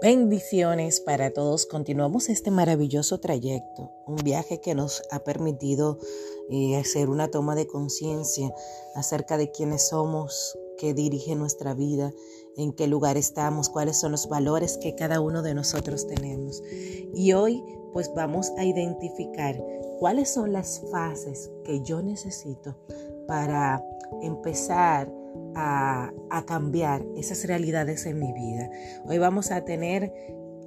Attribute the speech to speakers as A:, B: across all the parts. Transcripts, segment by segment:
A: Bendiciones para todos. Continuamos este maravilloso trayecto, un viaje que nos ha permitido eh, hacer una toma de conciencia acerca de quiénes somos, qué dirige nuestra vida, en qué lugar estamos, cuáles son los valores que cada uno de nosotros tenemos. Y hoy pues vamos a identificar cuáles son las fases que yo necesito para empezar a, cambiar esas realidades en mi vida. Hoy vamos a tener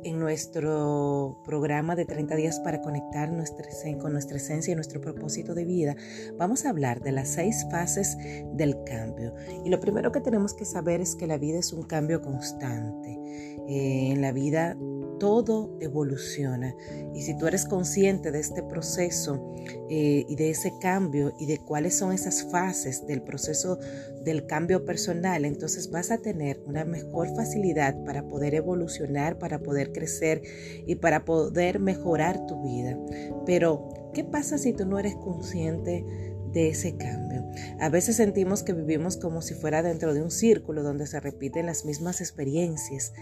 A: en nuestro programa de 30 días para conectar nuestra, con nuestra esencia y nuestro propósito de vida, vamos a hablar de las seis fases del cambio. Y lo primero que tenemos que saber es que la vida es un cambio constante. Eh, en la vida todo evoluciona. Y si tú eres consciente de este proceso eh, y de ese cambio y de cuáles son esas fases del proceso del cambio personal, entonces vas a tener una mejor facilidad para poder evolucionar, para poder crecer y para poder mejorar tu vida. Pero, ¿qué pasa si tú no eres consciente? de ese cambio. A veces sentimos que vivimos como si fuera dentro de un círculo donde se repiten las mismas experiencias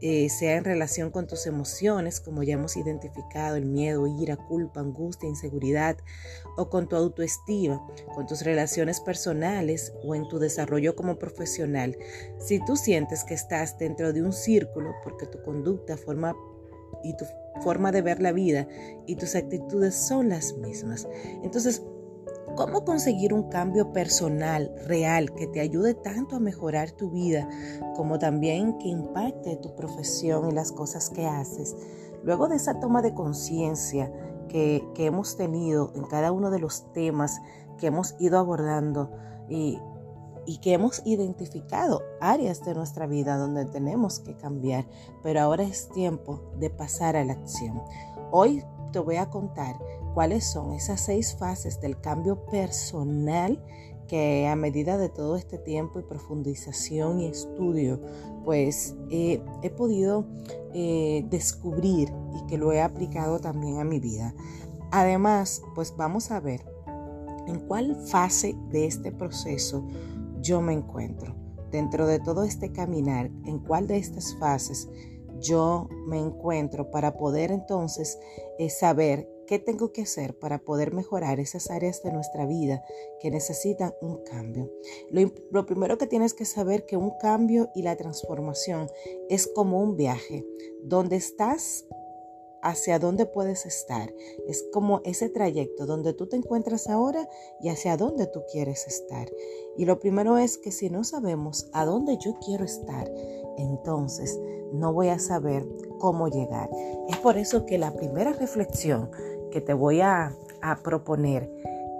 A: eh, sea en relación con tus emociones, como ya hemos identificado, el miedo, ira, culpa, angustia, inseguridad, o con tu autoestima, con tus relaciones personales o en tu desarrollo como profesional. Si tú sientes que estás dentro de un círculo, porque tu conducta forma y tu forma de ver la vida y tus actitudes son las mismas. Entonces, ¿Cómo conseguir un cambio personal real que te ayude tanto a mejorar tu vida como también que impacte tu profesión y las cosas que haces? Luego de esa toma de conciencia que, hemos tenido en cada uno de los temas que hemos ido abordando y, y que hemos identificado áreas de nuestra vida donde tenemos que cambiar, pero ahora es tiempo de pasar a la acción. Hoy te voy a contar cuáles son esas seis fases del cambio personal que a medida de todo este tiempo y profundización y estudio, pues he podido eh, descubrir y que lo he aplicado también a mi vida. Además, pues vamos a ver en cuál fase de este proceso yo me encuentro. Dentro de todo este caminar, en cuál de estas fases yo me encuentro para poder entonces eh, saber ¿Qué tengo que hacer para poder mejorar esas áreas de nuestra vida que necesitan un cambio? Lo, primero que tienes que saber que un cambio y la transformación es como un viaje. Donde estás hacia dónde puedes estar. Es como ese trayecto donde tú te encuentras ahora y hacia dónde tú quieres estar. Y lo primero es que si no sabemos a dónde yo quiero estar, entonces no voy a saber cómo llegar. Es por eso que la primera reflexión que te voy a, proponer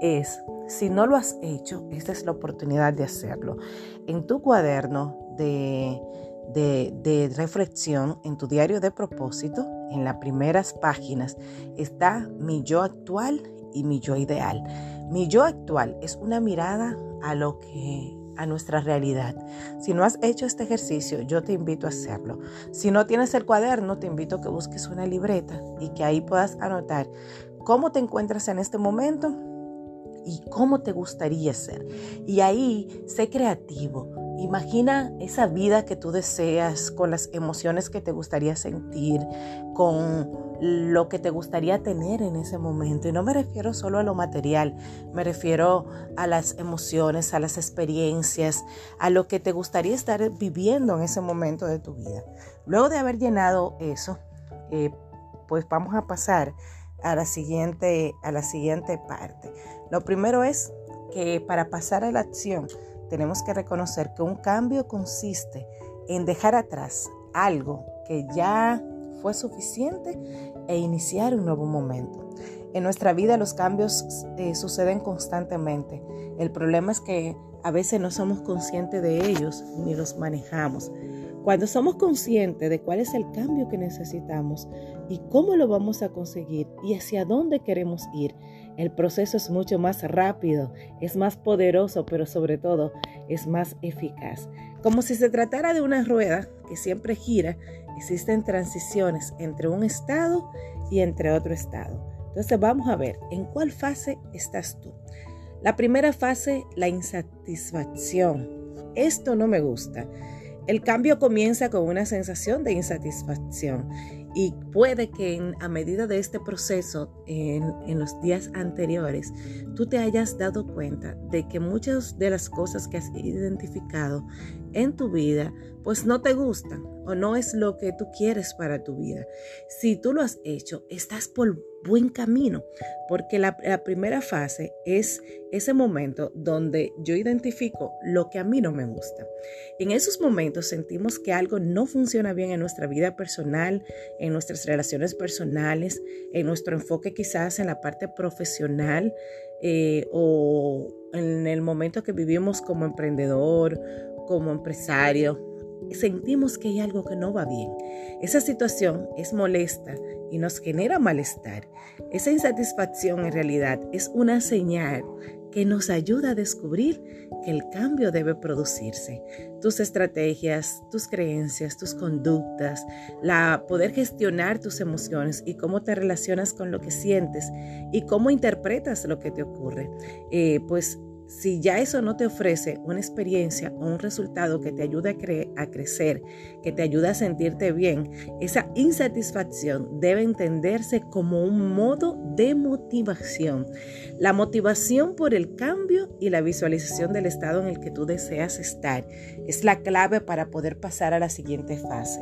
A: es, si no lo has hecho, esta es la oportunidad de hacerlo. En tu cuaderno de, de, reflexión, en tu diario de propósito, en las primeras páginas, está mi yo actual y mi yo ideal. Mi yo actual es una mirada a lo que a nuestra realidad. Si no has hecho este ejercicio, yo te invito a hacerlo. Si no tienes el cuaderno, te invito a que busques una libreta y que ahí puedas anotar cómo te encuentras en este momento y cómo te gustaría ser. Y ahí sé creativo. Imagina esa vida que tú deseas, con las emociones que te gustaría sentir, con lo que te gustaría tener en ese momento. Y no me refiero solo a lo material, me refiero a las emociones, a las experiencias, a lo que te gustaría estar viviendo en ese momento de tu vida. Luego de haber llenado eso, eh, pues vamos a pasar a la, siguiente, a la siguiente parte. Lo primero es que para pasar a la acción, tenemos que reconocer que un cambio consiste en dejar atrás algo que ya fue suficiente e iniciar un nuevo momento. En nuestra vida los cambios eh, suceden constantemente. El problema es que a veces no somos conscientes de ellos ni los manejamos. Cuando somos conscientes de cuál es el cambio que necesitamos y cómo lo vamos a conseguir y hacia dónde queremos ir, el proceso es mucho más rápido, es más poderoso, pero sobre todo es más eficaz. Como si se tratara de una rueda que siempre gira, existen transiciones entre un estado y entre otro estado. Entonces vamos a ver en cuál fase estás tú. La primera fase, la insatisfacción. Esto no me gusta. El cambio comienza con una sensación de insatisfacción y puede que a medida de este proceso, en, en, los días anteriores, tú te hayas dado cuenta de que muchas de las cosas que has identificado en tu vida, pues no te gustan o no es lo que tú quieres para tu vida. Si tú lo has hecho, estás por buen camino, porque la, primera fase es ese momento donde yo identifico lo que a mí no me gusta. En esos momentos sentimos que algo no funciona bien en nuestra vida personal, en nuestras relaciones personales, en nuestro enfoque quizás en la parte profesional eh, o en el momento que vivimos como emprendedor, como empresario, sentimos que hay algo que no va bien. Esa situación es molesta y nos genera malestar. Esa insatisfacción en realidad es una señal que nos ayuda a descubrir que el cambio debe producirse. Tus estrategias, tus creencias, tus conductas, la poder gestionar tus emociones y cómo te relacionas con lo que sientes y cómo interpretas lo que te ocurre. Eh, pues si ya eso no te ofrece una experiencia o un resultado que te ayude a, a, crecer, que te ayude a sentirte bien, esa insatisfacción debe entenderse como un modo de motivación. La motivación por el cambio y la visualización del estado en el que tú deseas estar es la clave para poder pasar a la siguiente fase.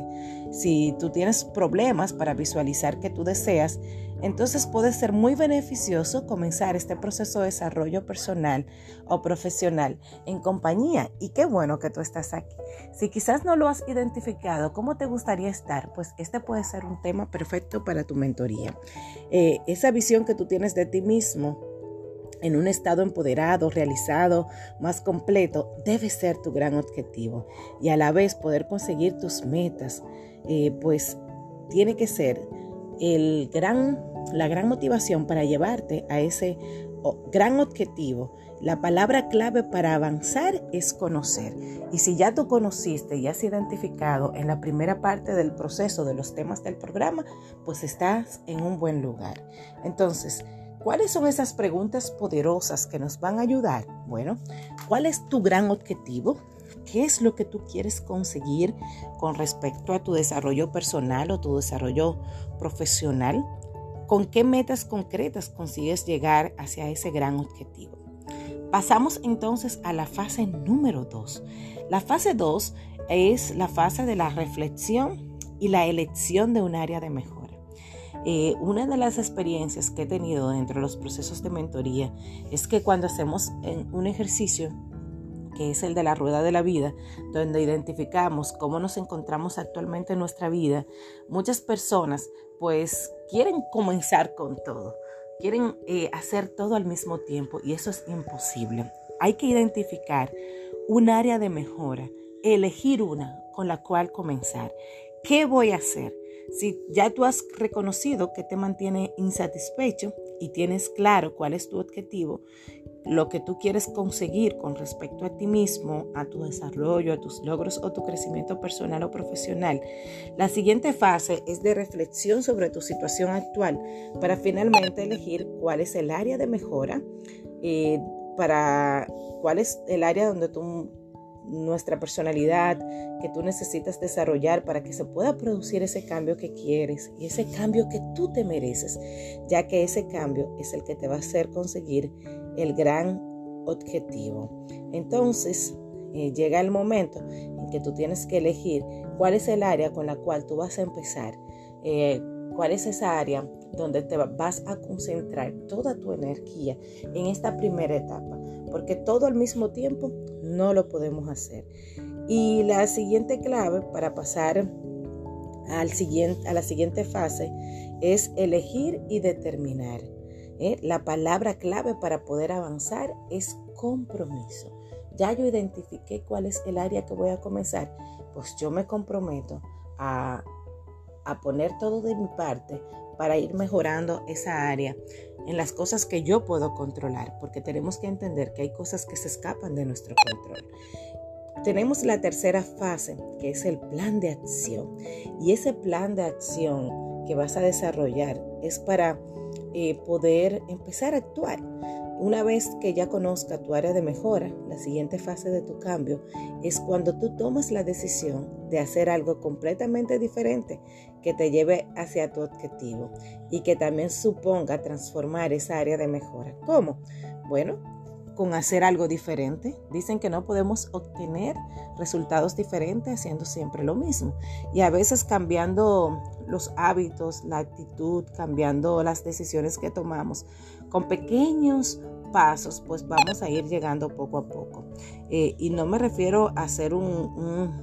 A: Si tú tienes problemas para visualizar que tú deseas, entonces puede ser muy beneficioso comenzar este proceso de desarrollo personal o profesional en compañía. Y qué bueno que tú estás aquí. Si quizás no lo has identificado, ¿cómo te gustaría estar? Pues este puede ser un tema perfecto para tu mentoría. Eh, esa visión que tú tienes de ti mismo en un estado empoderado, realizado, más completo, debe ser tu gran objetivo. Y a la vez poder conseguir tus metas, eh, pues tiene que ser el gran, la gran motivación para llevarte a ese gran objetivo. La palabra clave para avanzar es conocer. Y si ya tú conociste y has identificado en la primera parte del proceso de los temas del programa, pues estás en un buen lugar. Entonces, ¿cuáles son esas preguntas poderosas que nos van a ayudar? Bueno, ¿cuál es tu gran objetivo? ¿Qué es lo que tú quieres conseguir con respecto a tu desarrollo personal o tu desarrollo profesional? ¿Con qué metas concretas consigues llegar hacia ese gran objetivo? Pasamos entonces a la fase número 2. La fase 2 es la fase de la reflexión y la elección de un área de mejora. Eh, una de las experiencias que he tenido dentro de los procesos de mentoría es que cuando hacemos un ejercicio que es el de la rueda de la vida, donde identificamos cómo nos encontramos actualmente en nuestra vida, muchas personas pues quieren comenzar con todo, quieren eh, hacer todo al mismo tiempo y eso es imposible. Hay que identificar un área de mejora, elegir una con la cual comenzar. ¿Qué voy a hacer? Si ya tú has reconocido que te mantiene insatisfecho y tienes claro cuál es tu objetivo, lo que tú quieres conseguir con respecto a ti mismo, a tu desarrollo, a tus logros o tu crecimiento personal o profesional. La siguiente fase es de reflexión sobre tu situación actual para finalmente elegir cuál es el área de mejora, eh, para cuál es el área donde tú nuestra personalidad que tú necesitas desarrollar para que se pueda producir ese cambio que quieres y ese cambio que tú te mereces, ya que ese cambio es el que te va a hacer conseguir el gran objetivo. Entonces, eh, llega el momento en que tú tienes que elegir cuál es el área con la cual tú vas a empezar, eh, cuál es esa área donde te vas a concentrar toda tu energía en esta primera etapa, porque todo al mismo tiempo no lo podemos hacer. Y la siguiente clave para pasar al siguiente, a la siguiente fase es elegir y determinar. ¿Eh? La palabra clave para poder avanzar es compromiso. Ya yo identifiqué cuál es el área que voy a comenzar, pues yo me comprometo a, a poner todo de mi parte para ir mejorando esa área en las cosas que yo puedo controlar, porque tenemos que entender que hay cosas que se escapan de nuestro control. Tenemos la tercera fase, que es el plan de acción. Y ese plan de acción que vas a desarrollar es para eh, poder empezar a actuar. Una vez que ya conozca tu área de mejora, la siguiente fase de tu cambio es cuando tú tomas la decisión de hacer algo completamente diferente que te lleve hacia tu objetivo y que también suponga transformar esa área de mejora. ¿Cómo? Bueno, con hacer algo diferente. Dicen que no podemos obtener resultados diferentes haciendo siempre lo mismo. Y a veces cambiando los hábitos, la actitud, cambiando las decisiones que tomamos con pequeños pasos, pues vamos a ir llegando poco a poco. Eh, y no me refiero a hacer un,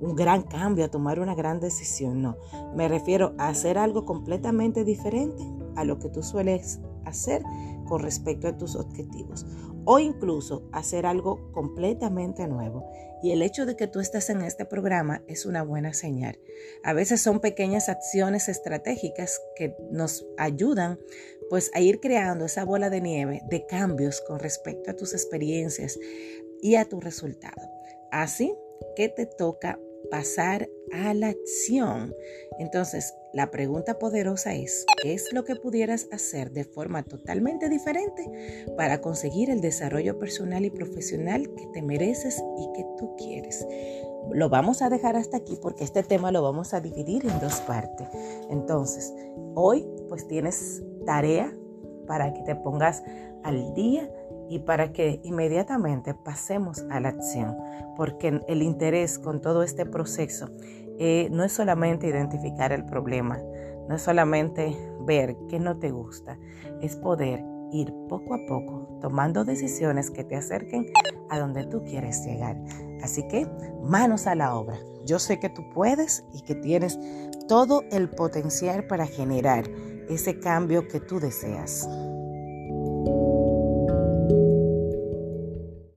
A: un gran cambio, a tomar una gran decisión, no. Me refiero a hacer algo completamente diferente a lo que tú sueles hacer con respecto a tus objetivos o incluso hacer algo completamente nuevo. Y el hecho de que tú estés en este programa es una buena señal. A veces son pequeñas acciones estratégicas que nos ayudan pues a ir creando esa bola de nieve de cambios con respecto a tus experiencias y a tu resultado. Así que te toca pasar a la acción. Entonces, la pregunta poderosa es, ¿qué es lo que pudieras hacer de forma totalmente diferente para conseguir el desarrollo personal y profesional que te mereces y que tú quieres? Lo vamos a dejar hasta aquí porque este tema lo vamos a dividir en dos partes. Entonces, hoy pues tienes tarea para que te pongas al día y para que inmediatamente pasemos a la acción, porque el interés con todo este proceso eh, no es solamente identificar el problema, no es solamente ver qué no te gusta, es poder ir poco a poco tomando decisiones que te acerquen a donde tú quieres llegar. Así que manos a la obra. Yo sé que tú puedes y que tienes todo el potencial para generar ese cambio que tú deseas.